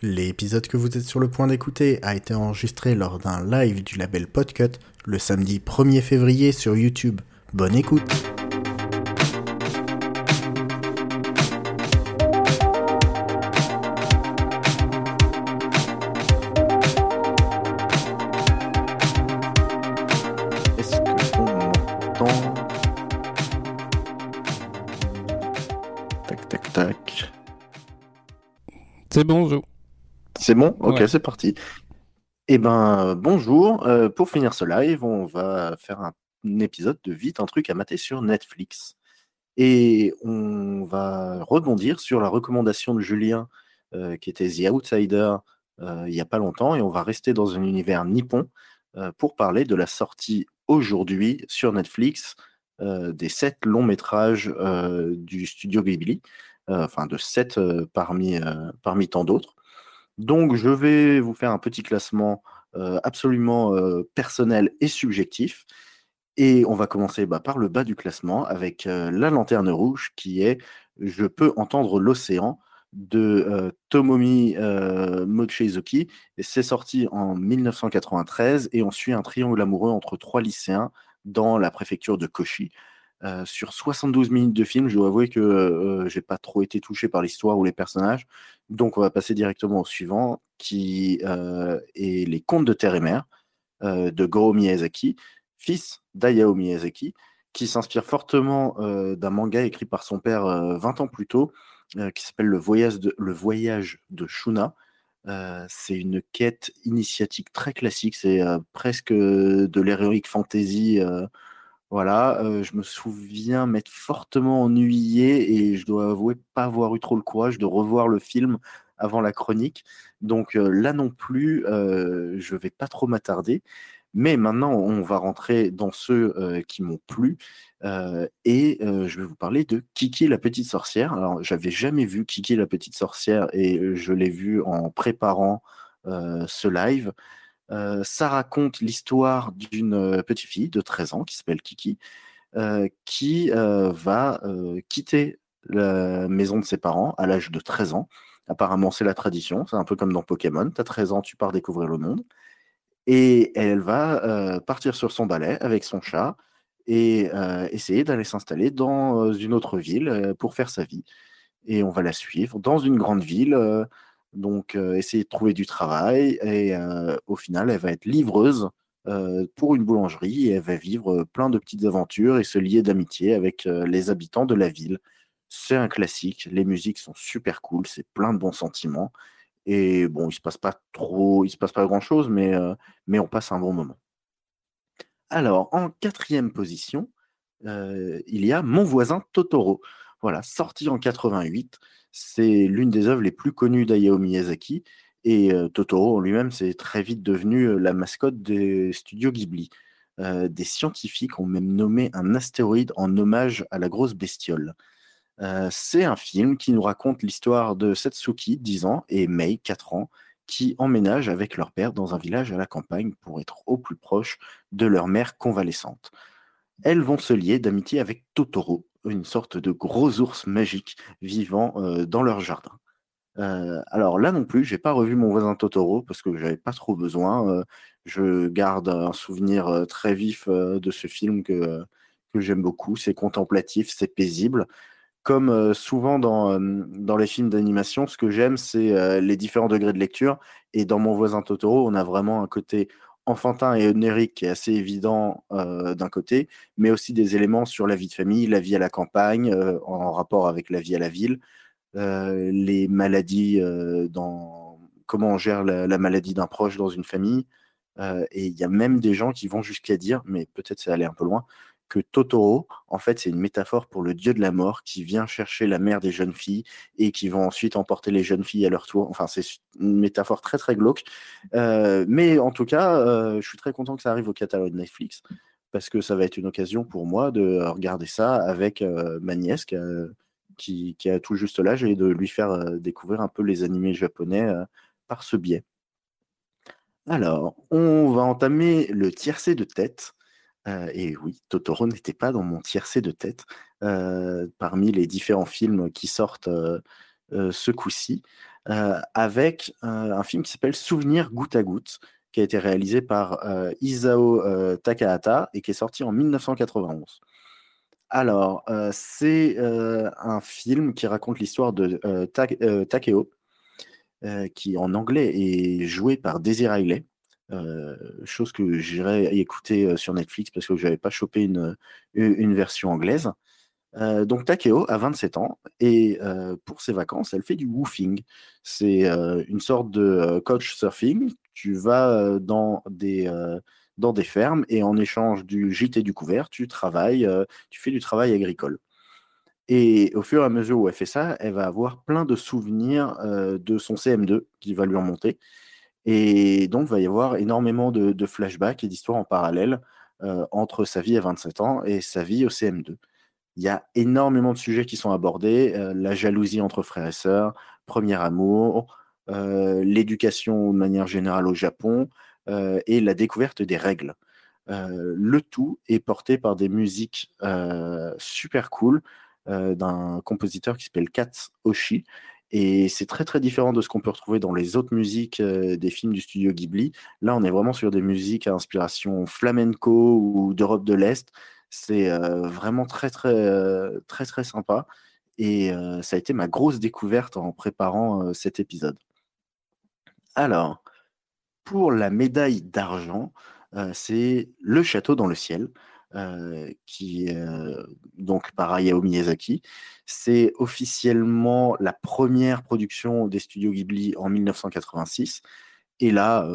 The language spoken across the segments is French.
L'épisode que vous êtes sur le point d'écouter a été enregistré lors d'un live du label Podcut le samedi 1er février sur YouTube. Bonne écoute Est-ce que on m'entend? Tac, tac, tac. C'est bon, Joe. C'est bon Ok, Ouais. c'est parti. Eh ben, bonjour. Euh, pour finir ce live, on va faire un, un épisode de Vite un truc à mater sur Netflix. Et on va rebondir sur la recommandation de Julien, euh, qui était The Outsider euh, il n'y a pas longtemps, et on va rester dans un univers nippon pour parler de la sortie aujourd'hui sur Netflix des sept longs métrages du studio Ghibli, enfin de sept parmi, parmi tant d'autres. Donc, je vais vous faire un petit classement euh, absolument euh, personnel et subjectif. Et on va commencer bah, par le bas du classement avec euh, La Lanterne Rouge qui est Je peux entendre l'océan de Tomomi Mochizuki. C'est sorti en 1993 et on suit un triangle amoureux entre trois lycéens dans la préfecture de Kochi. Euh, sur 72 minutes de film, je dois avouer que euh, j'ai pas trop été touché par l'histoire ou les personnages. Donc, on va passer directement au suivant, qui euh, est Les Contes de Terre et Mer euh, de Goro Miyazaki, fils d'Ayao Miyazaki, qui s'inspire fortement euh, d'un manga écrit par son père euh, 20 ans plus tôt, euh, qui s'appelle le, Voyage de- le Voyage de Shuna. Euh, c'est une quête initiatique très classique, c'est euh, presque de l'heroic fantasy. Voilà, euh, je me souviens m'être fortement ennuyé et je dois avouer pas avoir eu trop le courage de revoir le film avant la chronique. Donc euh, là non plus, euh, je vais pas trop m'attarder. Mais maintenant, on va rentrer dans ceux qui m'ont plu. et je vais vous parler de Kiki la petite sorcière. Alors, j'avais jamais vu Kiki la petite sorcière et je l'ai vu en préparant ce live. Euh, ça raconte l'histoire d'une euh, petite fille de 13 ans qui s'appelle Kiki, euh, qui va quitter la maison de ses parents à l'âge de 13 ans. Apparemment, c'est la tradition. C'est un peu comme dans Pokémon. Tu as 13 ans, tu pars découvrir le monde. Et elle va partir sur son balai avec son chat et essayer d'aller s'installer dans une autre ville pour faire sa vie. Et on va la suivre dans une grande ville, donc euh, essayer de trouver du travail. Et euh, au final, elle va être livreuse euh, pour une boulangerie et elle va vivre plein de petites aventures et se lier d'amitié avec les habitants de la ville. C'est un classique, les musiques sont super cool, c'est plein de bons sentiments. Et bon, il se passe pas trop, il se passe pas grand chose, mais, on passe un bon moment. Alors, en quatrième position, il y a Mon voisin Totoro. Voilà, sorti en 88. C'est l'une des œuvres les plus connues d'Hayao Miyazaki. Et euh, Totoro en lui-même, c'est très vite devenu euh, la mascotte des studios Ghibli. Euh, des scientifiques ont même nommé un astéroïde en hommage à la grosse bestiole. C'est un film qui nous raconte l'histoire de Setsuki, 10 ans, et Mei, 4 ans, qui emménagent avec leur père dans un village à la campagne pour être au plus proche de leur mère convalescente. Elles vont se lier d'amitié avec Totoro, une sorte de gros ours magique vivant euh, dans leur jardin. Euh, alors là non plus, j'ai pas revu mon voisin Totoro parce que j'avais pas trop besoin. Euh, je garde un souvenir très vif de ce film que, que j'aime beaucoup. C'est contemplatif, c'est paisible. Comme souvent dans, dans les films d'animation, ce que j'aime, c'est les différents degrés de lecture. Et dans mon voisin Totoro, on a vraiment un côté enfantin et onirique qui est assez évident euh, d'un côté, mais aussi des éléments sur la vie de famille, la vie à la campagne, euh, en rapport avec la vie à la ville, euh, les maladies, dans comment on gère la, la maladie d'un proche dans une famille. Et il y a même des gens qui vont jusqu'à dire, mais peut-être c'est aller un peu loin, que Totoro, en fait, c'est une métaphore pour le dieu de la mort qui vient chercher la mère des jeunes filles et qui vont ensuite emporter les jeunes filles à leur tour. Enfin, c'est une métaphore très très glauque. Euh, mais en tout cas, euh, je suis très content que ça arrive au catalogue Netflix parce que ça va être une occasion pour moi de regarder ça avec euh, qui a, qui, a tout juste l'âge et de lui faire euh, découvrir un peu les animés japonais par ce biais. Alors, on va entamer le tiercé de tête. Euh, et oui, Totoro n'était pas dans mon tiercé de tête euh, parmi les différents films qui sortent euh, ce coup-ci. avec un film qui s'appelle Souvenir goutte à goutte, qui a été réalisé par Isao Takahata et qui est sorti en 1991. Alors, c'est un film qui raconte l'histoire de Takeo, qui en anglais est joué par Daisy Riley. Chose que j'irai écouter sur Netflix parce que je n'avais pas chopé une, version anglaise. donc Takeo a 27 ans et pour ses vacances, elle fait du woofing. C'est une sorte de coach surfing. Tu vas dans des dans des fermes et en échange du gîte et du couvert, tu travailles, tu fais du travail agricole. Et au fur et à mesure où elle fait ça, elle va avoir plein de souvenirs de son CM2 qui va lui remonter. Et donc, il va y avoir énormément de, flashbacks et d'histoires en parallèle entre sa vie à 27 ans et sa vie au CM2. Il y a énormément de sujets qui sont abordés, la jalousie entre frères et sœurs, premier amour, l'éducation de manière générale au Japon, euh, et la découverte des règles. Euh, le tout est porté par des musiques euh, super cool d'un compositeur qui s'appelle Kat Oshi. Et c'est très très différent de ce qu'on peut retrouver dans les autres musiques des films du studio Ghibli. Là, on est vraiment sur des musiques à inspiration flamenco ou d'Europe de l'Est. C'est vraiment très très très très sympa. Et ça a été ma grosse découverte en préparant cet épisode. Alors, pour la médaille d'argent, euh, c'est Le Château dans le ciel, euh, qui euh, donc par Hayao Miyazaki. C'est officiellement la première production des studios Ghibli en 1986. Et là,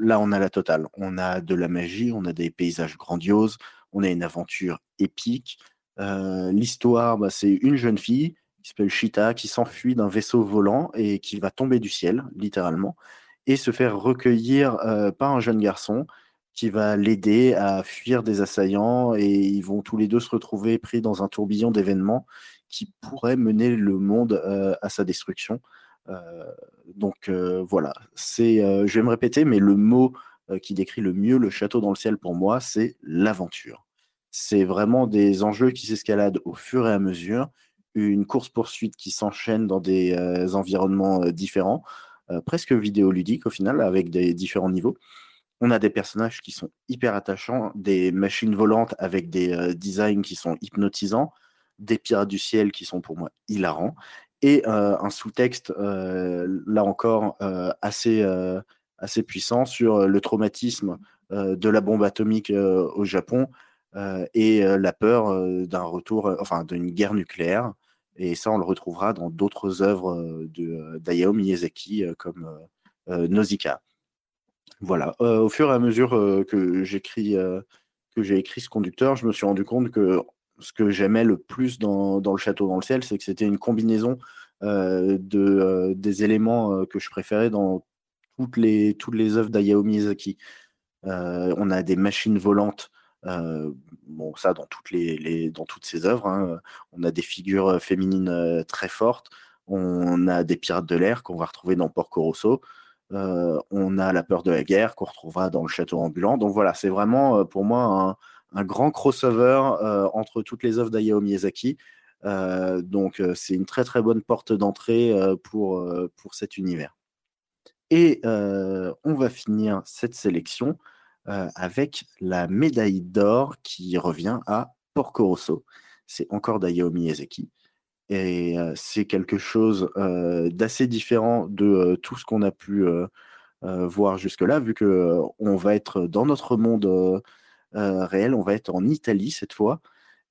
là, on a la totale. On a de la magie, on a des paysages grandioses, on a une aventure épique. L'histoire, bah, c'est une jeune fille qui s'appelle Shita, qui s'enfuit d'un vaisseau volant et qui va tomber du ciel, littéralement et se faire recueillir par un jeune garçon qui va l'aider à fuir des assaillants et ils vont tous les deux se retrouver pris dans un tourbillon d'événements qui pourrait mener le monde à sa destruction. donc voilà, c'est, je vais me répéter, mais le mot qui décrit le mieux le château dans le ciel pour moi, c'est l'aventure. C'est vraiment des enjeux qui s'escaladent au fur et à mesure, une course-poursuite qui s'enchaîne dans des environnements différents. Euh, presque vidéoludique au final, avec des différents niveaux. On a des personnages qui sont hyper attachants, des machines volantes avec des euh, designs qui sont hypnotisants, des pirates du ciel qui sont pour moi hilarants, et euh, un sous-texte, là encore, assez, assez puissant sur le traumatisme de la bombe atomique au Japon et la peur d'un retour, enfin d'une guerre nucléaire. Et ça, on le retrouvera dans d'autres œuvres euh, euh, d'Ayao Miyazaki euh, comme Nausicaa. Voilà. au fur et à mesure que j'écris que j'ai écrit ce conducteur, je me suis rendu compte que ce que j'aimais le plus dans, dans, Le Château dans le ciel, c'est que c'était une combinaison de, des éléments que je préférais dans toutes les, toutes les œuvres d'Ayao Miyazaki. on a des machines volantes euh, bon, ça dans toutes, les, dans toutes ses œuvres. Hein. On a des figures euh, féminines euh, très fortes. On a des pirates de l'air qu'on va retrouver dans Porco Rosso. On a la peur de la guerre qu'on retrouvera dans le château ambulant. Donc voilà, c'est vraiment pour moi un, grand crossover entre toutes les œuvres d'Ayao Miyazaki. donc c'est une très très bonne porte d'entrée pour, pour cet univers. Et on va finir cette sélection euh, avec la médaille d'or qui revient à Porco Rosso. C'est encore d'Ayao Miyazaki. Et c'est quelque chose d'assez différent de tout ce qu'on a pu voir jusque-là, vu que on va être dans notre monde réel, on va être en Italie cette fois,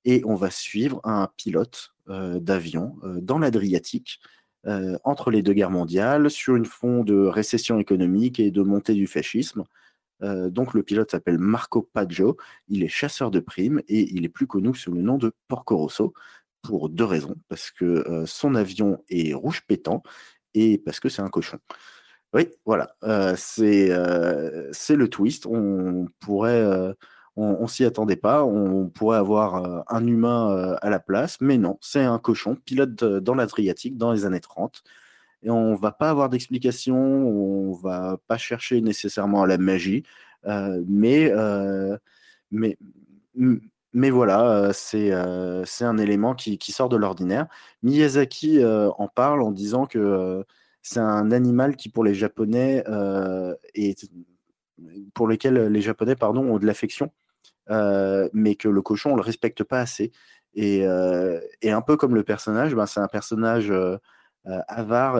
et on va suivre un pilote d'avion dans l'Adriatique. entre les deux guerres mondiales, sur une fond de récession économique et de montée du fascisme, donc le pilote s'appelle Marco Paggio, il est chasseur de primes et il est plus connu sous le nom de Porco Rosso pour deux raisons, parce que euh, son avion est rouge pétant et parce que c'est un cochon. Oui, voilà, euh, c'est le twist. On pourrait, on, s'y attendait pas. On pourrait avoir un humain à la place, mais non, c'est un cochon pilote dans l'Adriatique dans les années 30 et on va pas avoir d'explication, on va pas chercher nécessairement à la magie, euh, mais, euh, mais, mais voilà, euh, c'est c'est un élément qui, sort de l'ordinaire. Miyazaki en parle en disant que c'est un animal qui, pour les Japonais, est, pour lequel les Japonais pardon, ont de l'affection, mais que le cochon, on le respecte pas assez. Et, un peu comme le personnage, ben, c'est un personnage avare,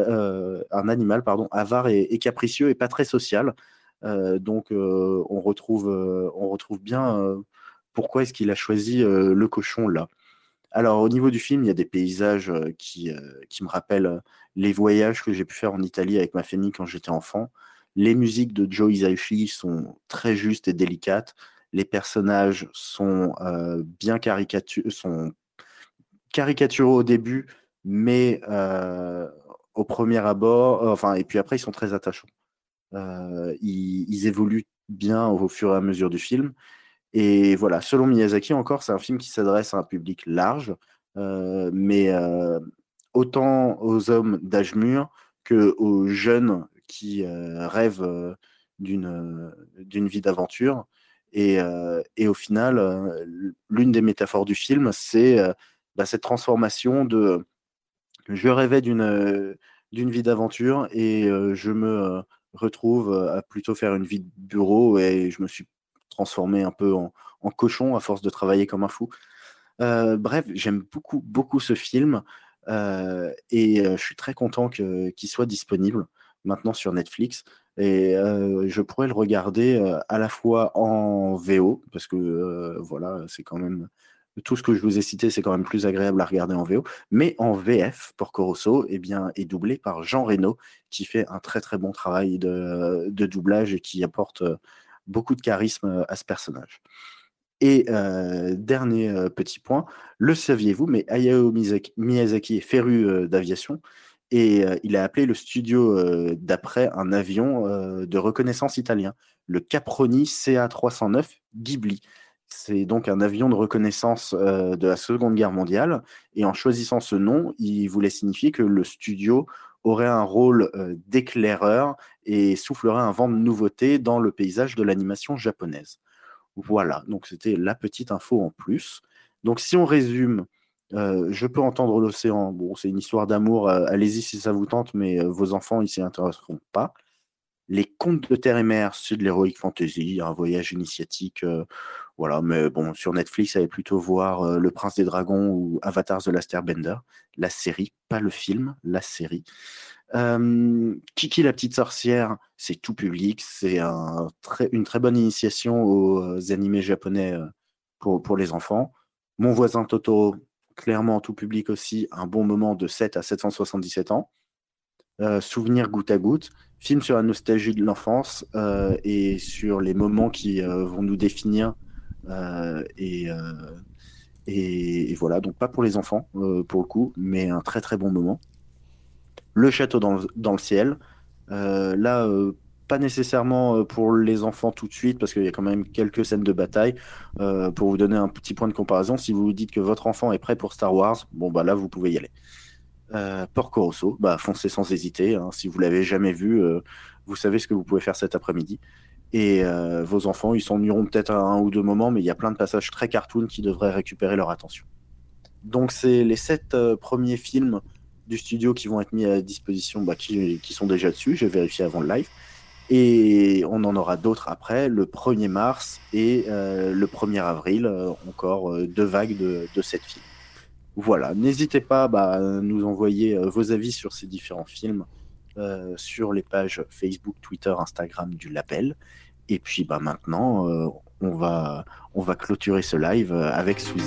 un animal pardon, avare et, capricieux et pas très social. donc on retrouve bien pourquoi est-ce qu'il a choisi le cochon là? Alors, au niveau du film, il y a des paysages qui, qui me rappellent les voyages que j'ai pu faire en Italie avec ma famille quand j'étais enfant. Les musiques de Joe Hisaishi sont très justes et délicates. Les personnages sont bien caricaturaux, sont caricaturaux au début, mais au premier abord, enfin, et puis après, ils sont très attachants. Ils, évoluent bien au fur et à mesure du film. Et voilà, selon Miyazaki, encore, c'est un film qui s'adresse à un public large, euh, mais euh, autant aux hommes d'âge mûr que aux jeunes qui euh, rêvent d'une vie d'aventure. Et, et, au final, l'une des métaphores du film, c'est bah, cette transformation de je rêvais d'une d'une vie d'aventure et je me retrouve à plutôt faire une vie de bureau et je me suis transformé un peu en, cochon à force de travailler comme un fou. Euh, bref, j'aime beaucoup, beaucoup ce film euh, et euh, je suis très content qu'il soit disponible maintenant sur Netflix. Et je pourrais le regarder à la fois en VO, parce que voilà, c'est quand même tout ce que je vous ai cité, c'est quand même plus agréable à regarder en VO, mais en VF, pour Corosso, eh bien, est doublé par Jean Reno, qui fait un très très bon travail de, de doublage et qui apporte beaucoup de charisme euh, à ce personnage. Et euh, dernier euh, petit point, le saviez-vous, mais Hayao Miyazaki, est féru d'aviation et il a appelé le studio d'après un avion de reconnaissance italien, le Caproni CA309 Ghibli. C'est donc un avion de reconnaissance de la Seconde Guerre mondiale. Et en choisissant ce nom, il voulait signifier que le studio aurait un rôle d'éclaireur et soufflerait un vent de nouveauté dans le paysage de l'animation japonaise. Voilà, donc c'était la petite info en plus. Donc si on résume, je peux entendre l'océan. Bon, c'est une histoire d'amour, allez-y si ça vous tente, mais vos enfants, ils s'y intéresseront pas. Les contes de terre et mer, c'est de l'héroïque fantasy, un voyage initiatique. Voilà, mais bon, sur Netflix, allez plutôt voir Le Prince des Dragons ou Avatar The Last Airbender, la série, pas le film, la série. Kiki la petite sorcière, c'est tout public, c'est un une très bonne initiation aux animés japonais pour, pour les enfants. Mon voisin Totoro, clairement tout public aussi, un bon moment de 7 à 777 ans. Euh, souvenir goutte à goutte, film sur la nostalgie de l'enfance euh, et sur les moments qui euh, vont nous définir. Et, et, voilà, donc pas pour les enfants pour le coup, mais un très très bon moment. Le château dans le, ciel, là pas nécessairement pour les enfants tout de suite, parce qu'il y a quand même quelques scènes de bataille. pour vous donner un petit point de comparaison, si vous dites que votre enfant est prêt pour Star Wars, bon bah là vous pouvez y aller. Euh, bah, foncez sans hésiter. Hein. Si vous l'avez jamais vu, euh, vous savez ce que vous pouvez faire cet après-midi. Et euh, vos enfants, ils s'ennuieront peut-être à un ou deux moments, mais il y a plein de passages très cartoon qui devraient récupérer leur attention. Donc, c'est les sept premiers films du studio qui vont être mis à disposition, bah, qui, qui, sont déjà dessus. J'ai vérifié avant le live. Et on en aura d'autres après, le 1er mars et le 1er avril, encore deux vagues de, de sept films. Voilà, n'hésitez pas bah, à nous envoyer euh, vos avis sur ces différents films euh, sur les pages Facebook, Twitter, Instagram du label. Et puis bah, maintenant, euh, on, va, on va clôturer ce live avec Sous